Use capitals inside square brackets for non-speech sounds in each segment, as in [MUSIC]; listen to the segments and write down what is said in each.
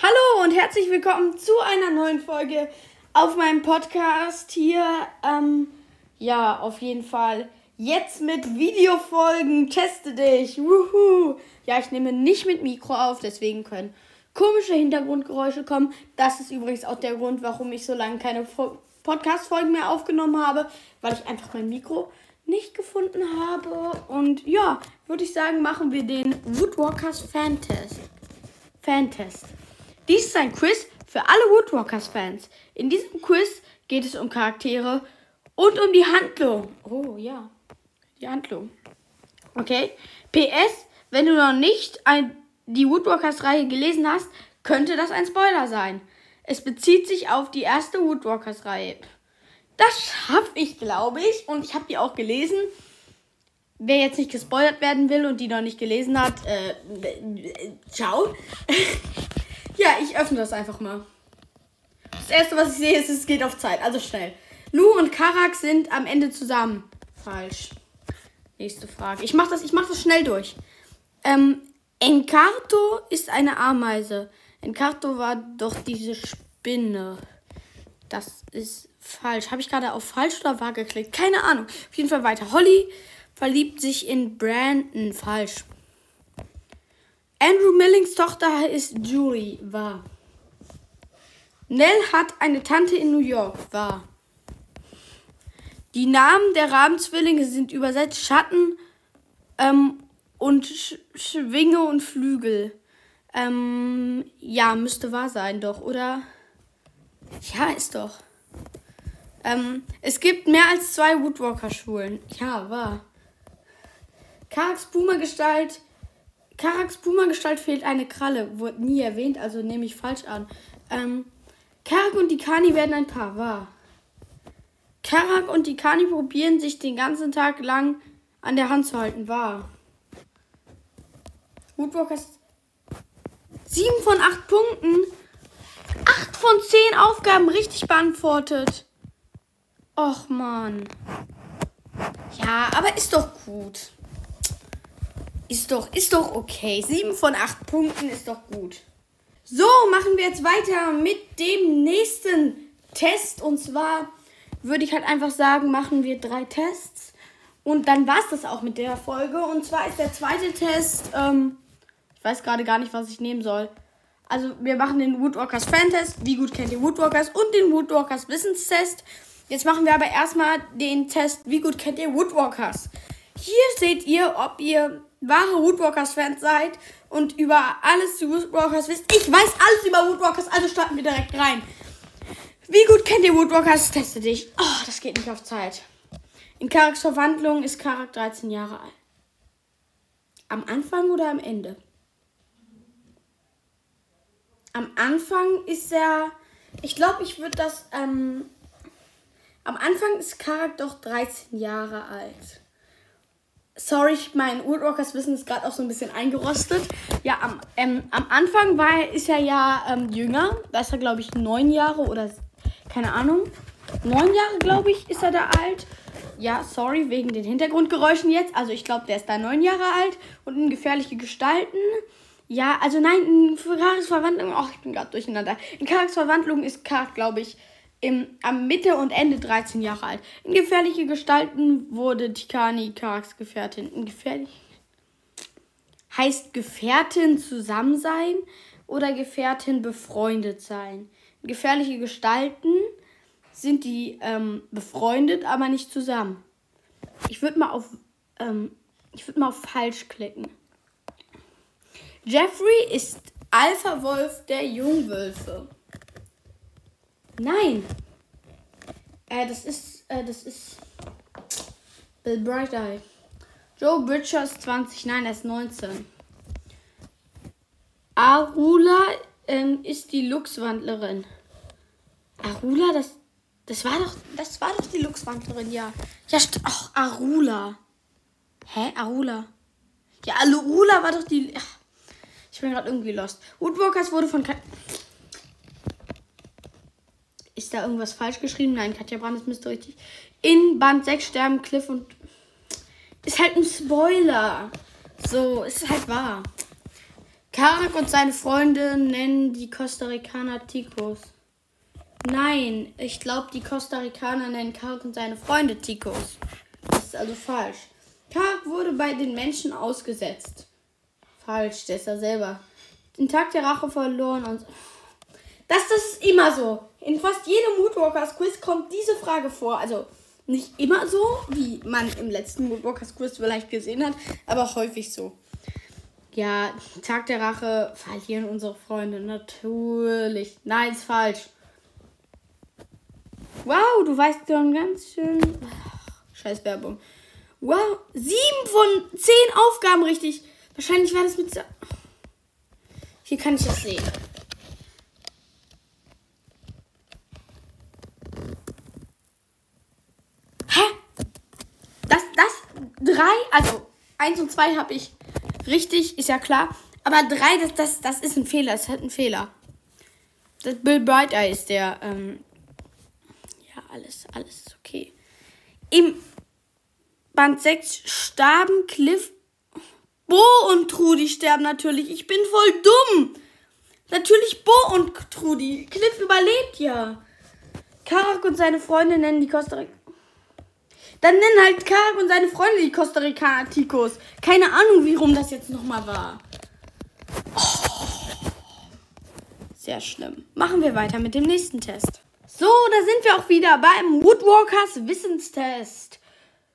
Hallo und herzlich willkommen zu einer neuen Folge auf meinem Podcast hier. Ähm, ja, auf jeden Fall jetzt mit Videofolgen. Teste dich. Wuhu. Ja, ich nehme nicht mit Mikro auf, deswegen können komische Hintergrundgeräusche kommen. Das ist übrigens auch der Grund, warum ich so lange keine Podcast-Folgen mehr aufgenommen habe, weil ich einfach mein Mikro nicht gefunden habe. Und ja, würde ich sagen, machen wir den Woodwalkers Fan-Test. Dies ist ein Quiz für alle Woodwalkers-Fans. In diesem Quiz geht es um Charaktere und um die Handlung. Oh ja, die Handlung. Okay. PS, wenn du noch nicht ein, die Woodwalkers-Reihe gelesen hast, könnte das ein Spoiler sein. Es bezieht sich auf die erste Woodwalkers-Reihe. Das schaffe ich, glaube ich. Und ich habe die auch gelesen. Wer jetzt nicht gespoilert werden will und die noch nicht gelesen hat, äh, äh ciao. [LAUGHS] ja, ich öffne das einfach mal. Das erste, was ich sehe, ist, es geht auf Zeit. Also schnell. Lu und Karak sind am Ende zusammen. Falsch. Nächste Frage. Ich mach das, ich mach das schnell durch. Ähm, Encarto ist eine Ameise. Encarto war doch diese Spinne. Das ist falsch. Habe ich gerade auf falsch oder wahr geklickt? Keine Ahnung. Auf jeden Fall weiter. Holly verliebt sich in Brandon. Falsch. Andrew Millings Tochter ist Julie. Wahr. Nell hat eine Tante in New York. Wahr. Die Namen der Rahmenzwillinge sind übersetzt Schatten ähm, und Sch Schwinge und Flügel. Ähm, ja, müsste wahr sein, doch, oder? Ja, ist doch. Ähm, es gibt mehr als zwei Woodwalker-Schulen. Ja, wahr. Karaks Puma-Gestalt. Karaks Puma-Gestalt fehlt eine Kralle. Wurde nie erwähnt, also nehme ich falsch an. Ähm, Karak und die Kani werden ein Paar. Wahr. Karak und die Kani probieren sich den ganzen Tag lang an der Hand zu halten. Wahr. Woodwalkers 7 von 8 Punkten. 8 von 10 Aufgaben richtig beantwortet. Och man. Ja, aber ist doch gut. Ist doch, ist doch okay. 7 von 8 Punkten ist doch gut. So, machen wir jetzt weiter mit dem nächsten Test. Und zwar würde ich halt einfach sagen, machen wir drei Tests. Und dann war es das auch mit der Folge. Und zwar ist der zweite Test. Ähm, ich weiß gerade gar nicht, was ich nehmen soll. Also, wir machen den Woodwalkers Fan-Test. Wie gut kennt ihr Woodwalkers? Und den Woodwalkers Wissenstest. Jetzt machen wir aber erstmal den Test, wie gut kennt ihr Woodwalkers? Hier seht ihr, ob ihr wahre Woodwalkers-Fans seid und über alles zu Woodwalkers wisst. Ich weiß alles über Woodwalkers, also starten wir direkt rein. Wie gut kennt ihr Woodwalkers? Teste dich. Oh, das geht nicht auf Zeit. In Karaks Verwandlung ist Karak 13 Jahre alt. Am Anfang oder am Ende? am Anfang ist er. Ich glaube, ich würde das. Ähm, am Anfang ist Karak doch 13 Jahre alt. Sorry, mein Woodwalkers Wissen ist gerade auch so ein bisschen eingerostet. Ja, am, ähm, am Anfang war er, ist er ja ähm, jünger. Da ist er, glaube ich, neun Jahre oder keine Ahnung. Neun Jahre, glaube ich, ist er da alt. Ja, sorry, wegen den Hintergrundgeräuschen jetzt. Also ich glaube, der ist da neun Jahre alt und in gefährliche Gestalten. Ja, also nein, in Charakterverwandlung, ach, ich bin gerade durcheinander. In Charakterverwandlung ist Karak, glaube ich, im, am Mitte und Ende 13 Jahre alt. In gefährliche Gestalten wurde Tikani Karaks Gefährtin. In gefährlich heißt Gefährtin zusammen sein oder Gefährtin befreundet sein. In gefährliche Gestalten sind die ähm, befreundet, aber nicht zusammen. Ich würde mal auf ähm, ich würde mal auf falsch klicken. Jeffrey ist Alpha Wolf der Jungwölfe. Nein. Äh, das ist, äh, das ist Bill Bright Eye. Joe Bridgers 20, nein, er ist 19. Arula ähm, ist die Luchswandlerin. Arula, das, das war doch, das war doch die Luchswandlerin, ja. Ja, ach, Arula. Hä, Arula? Ja, Arula war doch die. Ach. Ich bin gerade irgendwie lost. Woodwalkers wurde von. Ist da irgendwas falsch geschrieben? Nein, Katja Brandes müsste richtig. In Band 6 sterben Cliff und. Ist halt ein Spoiler. So, ist halt wahr. Karak und seine Freunde nennen die Costa Ricaner Ticos. Nein, ich glaube, die Costa Ricaner nennen Karak und seine Freunde Ticos. Das ist also falsch. Karak wurde bei den Menschen ausgesetzt. Falsch, der ist ja selber. Den Tag der Rache verloren und. Das, ist immer so. In fast jedem Moodwalkers Quiz kommt diese Frage vor. Also nicht immer so, wie man im letzten Moodwalkers Quiz vielleicht gesehen hat, aber häufig so. Ja, Tag der Rache verlieren unsere Freunde. Natürlich. Nein, ist falsch. Wow, du weißt schon ganz schön. Ach, scheiß Werbung. Wow, sieben von zehn Aufgaben richtig. Wahrscheinlich war das mit. Hier kann ich das sehen. Hä? Das, das, drei, also eins und zwei habe ich richtig, ist ja klar. Aber drei, das, das, das ist ein Fehler, das ist halt ein Fehler. Das Bill Bright Eye ist der, ähm, ja, alles, alles ist okay. Im Band 6 starben Cliff, Bo und Trudi sterben natürlich. Ich bin voll dumm. Natürlich Bo und Trudi. Cliff überlebt ja. Karak und seine Freunde nennen die Costa. Dann nennen halt Karak und seine Freunde die Costa Rica Ticos. Keine Ahnung, wie rum das jetzt nochmal war. Oh. Sehr schlimm. Machen wir weiter mit dem nächsten Test. So, da sind wir auch wieder beim Woodwalkers Wissenstest.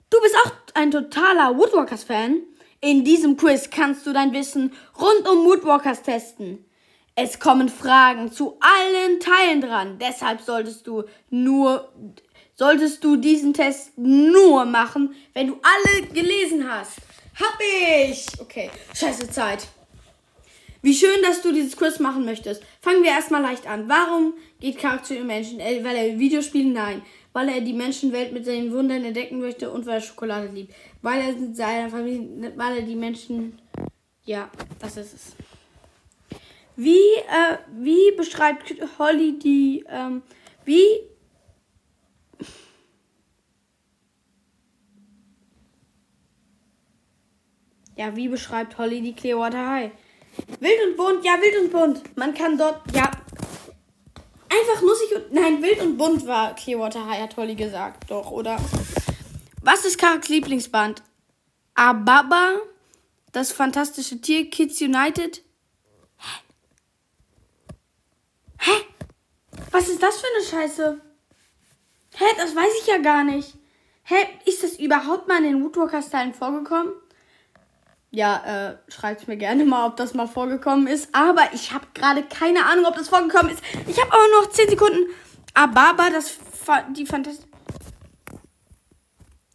Du bist auch ein totaler Woodwalkers-Fan? In diesem Quiz kannst du dein Wissen rund um Woodwalkers testen. Es kommen Fragen zu allen Teilen dran. Deshalb solltest du nur solltest du diesen Test nur machen, wenn du alle gelesen hast. Hab ich! Okay, scheiße Zeit. Wie schön, dass du dieses Quiz machen möchtest. Fangen wir erstmal leicht an. Warum geht Karak zu den Menschen? Äh, weil er Videospiele? Nein. Weil er die Menschenwelt mit seinen Wundern entdecken möchte und weil er Schokolade liebt. Weil er mit seiner Familie, weil er die Menschen. Ja, das ist es. Wie, äh, wie beschreibt Holly die, ähm, wie Ja, wie beschreibt Holly die Clearwater High? Wild und bunt, ja, wild und bunt. Man kann dort, ja. Einfach nussig und. Nein, wild und bunt war Clearwater High, hat Holly gesagt. Doch, oder? Was ist Karaks Lieblingsband? Ababa, das fantastische Tier, Kids United. Hä? Hä? Was ist das für eine Scheiße? Hä, das weiß ich ja gar nicht. Hä, ist das überhaupt mal in den Woodwalker-Stylen vorgekommen? Ja, äh, schreibt mir gerne mal, ob das mal vorgekommen ist. Aber ich habe gerade keine Ahnung, ob das vorgekommen ist. Ich habe aber noch 10 Sekunden. Ababa, das die Fantasie.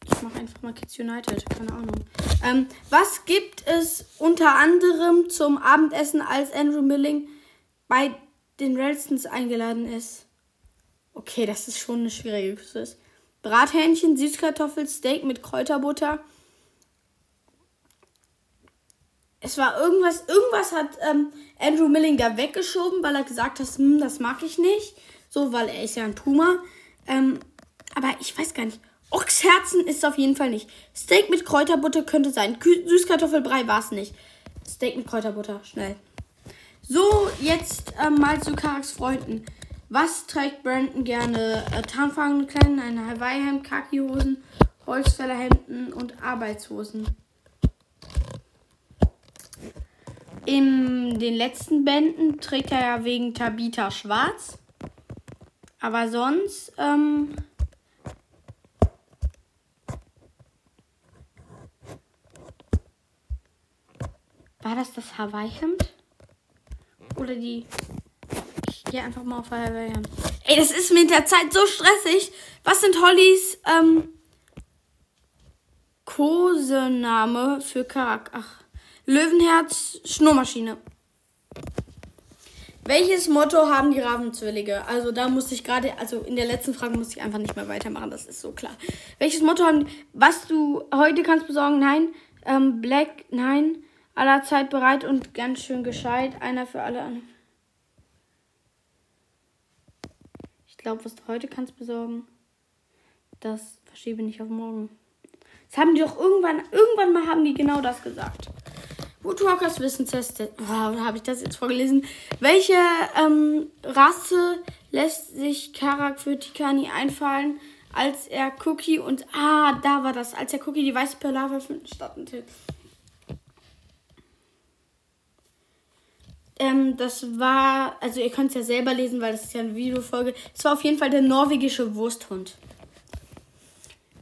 Ich mache einfach mal Kids United, keine Ahnung. Ähm, was gibt es unter anderem zum Abendessen, als Andrew Milling bei den Ralstons eingeladen ist? Okay, das ist schon eine schwierige Küste. Brathähnchen, Süßkartoffel, Steak mit Kräuterbutter es war irgendwas, irgendwas hat ähm, Andrew Milling da weggeschoben, weil er gesagt hat, hm, das mag ich nicht. So, weil er ist ja ein Puma. Ähm, aber ich weiß gar nicht. Ochsherzen ist es auf jeden Fall nicht. Steak mit Kräuterbutter könnte sein. Kü Süßkartoffelbrei war es nicht. Steak mit Kräuterbutter, schnell. So, jetzt ähm, mal zu Karaks Freunden. Was trägt Brandon gerne? Äh, Tarnfangende Kleinen, eine Hawaii-Hemd, Kaki-Hosen, Holzfällerhemden und Arbeitshosen. In den letzten Bänden trägt er ja wegen Tabita schwarz. Aber sonst, ähm, War das das Hawaii-Hemd? Oder die. Ich gehe einfach mal auf Hawaii-Hemd. Ey, das ist mit der Zeit so stressig. Was sind Hollys ähm, Kosename für Karak? Ach. Löwenherz, Schnurmaschine. Welches Motto haben die Ravenzwillige? Also da muss ich gerade, also in der letzten Frage muss ich einfach nicht mehr weitermachen, das ist so klar. Welches Motto haben was du heute kannst besorgen? Nein. Ähm, Black, nein. Aller Zeit bereit und ganz schön gescheit. Einer für alle. Ich glaube, was du heute kannst besorgen, das verschiebe nicht auf morgen. Das haben die doch irgendwann, irgendwann mal haben die genau das gesagt. Woodwalkers Wissensteste. Oh, habe ich das jetzt vorgelesen? Welche ähm, Rasse lässt sich Karak für Tikani einfallen, als er Cookie und. Ah, da war das. Als er Cookie die weiße Polarwaffe startete. Ähm, das war, also ihr könnt es ja selber lesen, weil das ist ja eine Videofolge. Es war auf jeden Fall der norwegische Wursthund.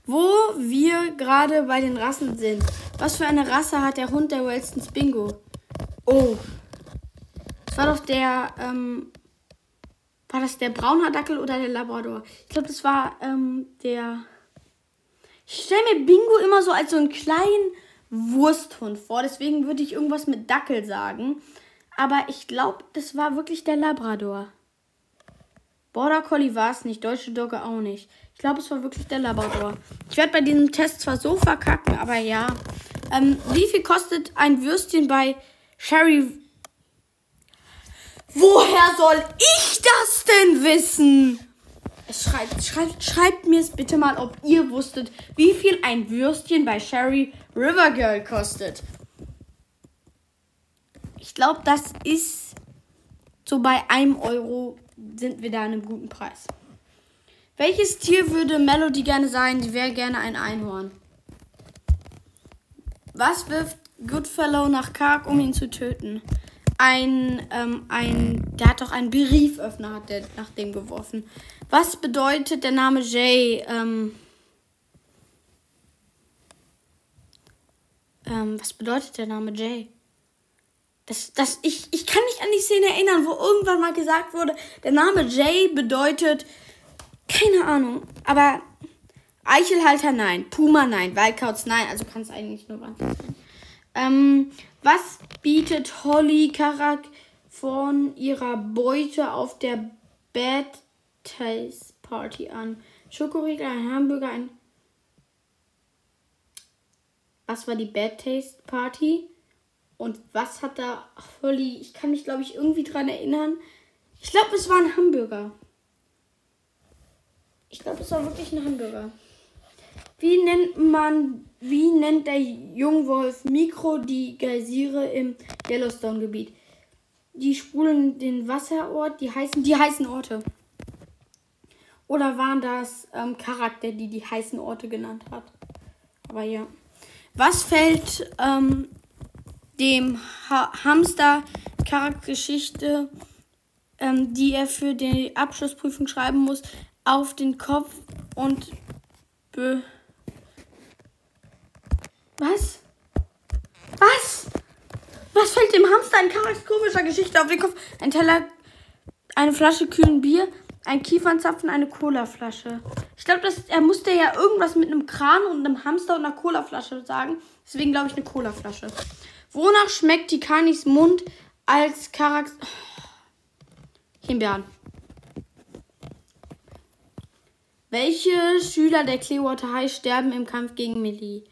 Wo wir gerade bei den Rassen sind. Was für eine Rasse hat der Hund der Wellstons Bingo? Oh. Das war doch der, ähm, war das der Braunhaardackel oder der Labrador? Ich glaube, das war, ähm, der. Ich stelle mir Bingo immer so als so einen kleinen Wursthund vor. Deswegen würde ich irgendwas mit Dackel sagen. Aber ich glaube, das war wirklich der Labrador. Border Collie war es nicht, Deutsche Dogge auch nicht. Ich glaube, es war wirklich der Labrador. Ich werde bei diesem Test zwar so verkacken, aber ja. Ähm, wie viel kostet ein Würstchen bei Sherry? Woher soll ich das denn wissen? Schreibt, schreibt, schreibt mir es bitte mal, ob ihr wusstet, wie viel ein Würstchen bei Sherry River Girl kostet. Ich glaube, das ist so bei einem Euro sind wir da in einem guten Preis. Welches Tier würde Melody gerne sein? Die wäre gerne ein Einhorn. Was wirft Goodfellow nach Kark, um ihn zu töten? Ein, ähm, ein, der hat doch einen Brieföffner, hat der nach dem geworfen. Was bedeutet der Name Jay? Ähm, ähm, was bedeutet der Name Jay? Das, das, ich, ich kann mich an die Szene erinnern, wo irgendwann mal gesagt wurde, der Name Jay bedeutet, keine Ahnung, aber Eichelhalter nein, Puma nein, Wildcouts nein, also kann es eigentlich nur Wand sein. Ähm, was bietet Holly Karak von ihrer Beute auf der Bad Taste Party an? Schokoriegel, ein Hamburger, ein. Was war die Bad Taste Party? Und was hat da Holly? Ich kann mich, glaube ich, irgendwie dran erinnern. Ich glaube, es war ein Hamburger. Ich glaube, es war wirklich ein Hamburger. Wie nennt man, wie nennt der Jungwolf Mikro die Geysire im Yellowstone-Gebiet? Die sprudeln den Wasserort, die heißen, die heißen Orte. Oder waren das ähm, Charakter, die die heißen Orte genannt hat? Aber ja. Was fällt ähm, dem ha Hamster Charaktergeschichte, ähm, die er für die Abschlussprüfung schreiben muss, auf den Kopf und be was? Was? Was fällt dem Hamster in charakterischer Geschichte auf den Kopf? Ein Teller, eine Flasche kühlen Bier, ein Kiefernzapfen, eine Colaflasche. Ich glaube, er musste ja irgendwas mit einem Kran und einem Hamster und einer Colaflasche sagen. Deswegen glaube ich eine Colaflasche. Wonach schmeckt Tikanis Mund als Charakter. Himbeeren. Welche Schüler der Clearwater High sterben im Kampf gegen Millie?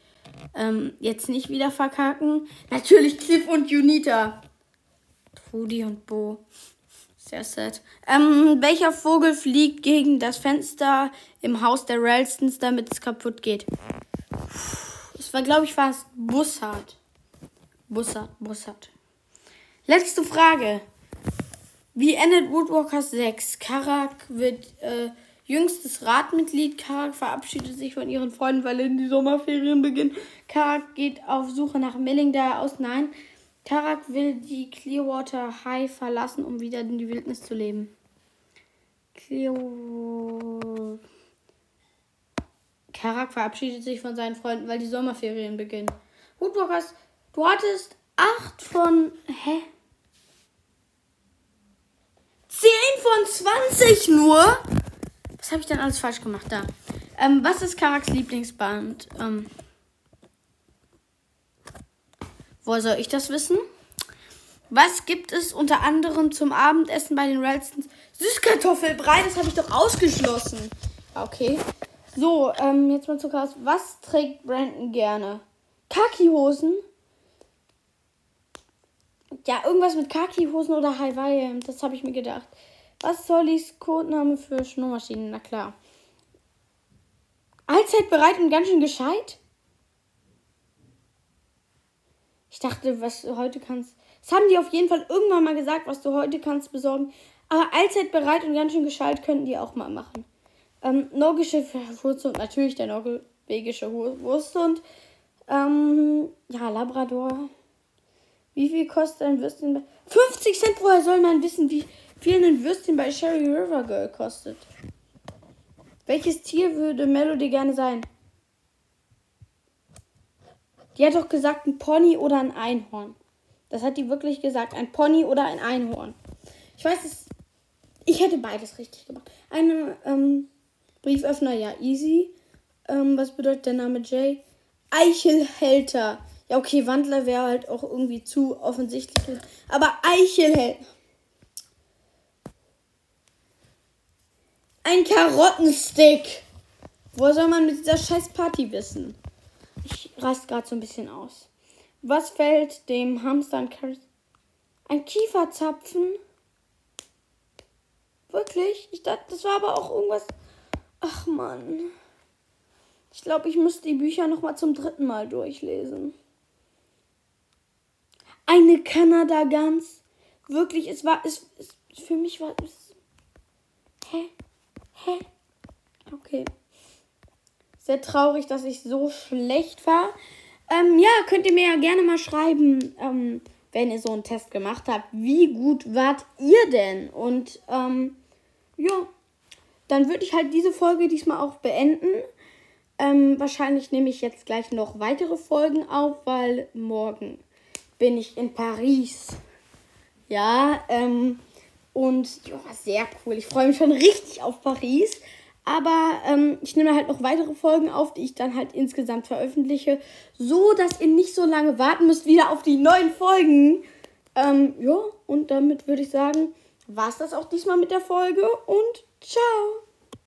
Ähm, jetzt nicht wieder verkacken. Natürlich Cliff und Junita. Trudy und Bo. Sehr sad. Ähm, welcher Vogel fliegt gegen das Fenster im Haus der Ralstons, damit es kaputt geht? Es war, glaube ich, fast Bussard. Bussard, Bussard. Letzte Frage. Wie endet Woodwalkers 6? Karak wird äh, jüngstes Ratmitglied. Karak verabschiedet sich von ihren Freunden, weil in die Sommerferien beginnen. Karak geht auf Suche nach Milling, da aus. Nein. Karak will die Clearwater High verlassen, um wieder in die Wildnis zu leben. Clear... Karak verabschiedet sich von seinen Freunden, weil die Sommerferien beginnen. Woodwalkers Du hattest 8 von. Hä? 10 von 20 nur? Was habe ich denn alles falsch gemacht da? Ähm, was ist Karaks Lieblingsband? Ähm, woher soll ich das wissen? Was gibt es unter anderem zum Abendessen bei den Ralstons? Süßkartoffelbrei, das habe ich doch ausgeschlossen. Okay. So, ähm, jetzt mal zu Chaos. Was trägt Brandon gerne? Kaki-Hosen? Ja, irgendwas mit Kaki-Hosen oder Hawaii. Das habe ich mir gedacht. Was soll Sollys Codename für Schnurmaschinen? Na klar. Allzeit bereit und ganz schön gescheit? Ich dachte, was du heute kannst. Das haben die auf jeden Fall irgendwann mal gesagt, was du heute kannst besorgen. Aber allzeit bereit und ganz schön gescheit könnten die auch mal machen. Ähm, norwegische Wursthund, natürlich der norwegische Wursthund. Ähm, ja, Labrador. Wie viel kostet ein Würstchen bei. 50 Cent, woher soll man wissen, wie viel ein Würstchen bei Sherry River Girl kostet? Welches Tier würde Melody gerne sein? Die hat doch gesagt, ein Pony oder ein Einhorn. Das hat die wirklich gesagt. Ein Pony oder ein Einhorn. Ich weiß es. Ich hätte beides richtig gemacht. Eine ähm, Brieföffner, ja, easy. Ähm, was bedeutet der Name Jay? Eichelhälter. Ja, okay, Wandler wäre halt auch irgendwie zu offensichtlich. Aber Eichelhälter. Ein Karottenstick. Wo soll man mit dieser scheiß Party wissen? Ich rast gerade so ein bisschen aus. Was fällt dem Hamster an Carrot? Ein Kieferzapfen? Wirklich? Ich dachte, das war aber auch irgendwas. Ach man. Ich glaube, ich müsste die Bücher noch mal zum dritten Mal durchlesen. Eine Kanada-Gans. Wirklich, es war, es, es für mich war es. Hä? Hä? Okay. Sehr traurig, dass ich so schlecht war. Ähm, ja, könnt ihr mir ja gerne mal schreiben, ähm, wenn ihr so einen Test gemacht habt. Wie gut wart ihr denn? Und ähm, ja, dann würde ich halt diese Folge diesmal auch beenden. Ähm, wahrscheinlich nehme ich jetzt gleich noch weitere Folgen auf, weil morgen bin ich in Paris. Ja, ähm, und ja, sehr cool. Ich freue mich schon richtig auf Paris. Aber ähm, ich nehme halt noch weitere Folgen auf, die ich dann halt insgesamt veröffentliche, so dass ihr nicht so lange warten müsst wieder auf die neuen Folgen. Ähm, ja, und damit würde ich sagen, war es das auch diesmal mit der Folge und ciao.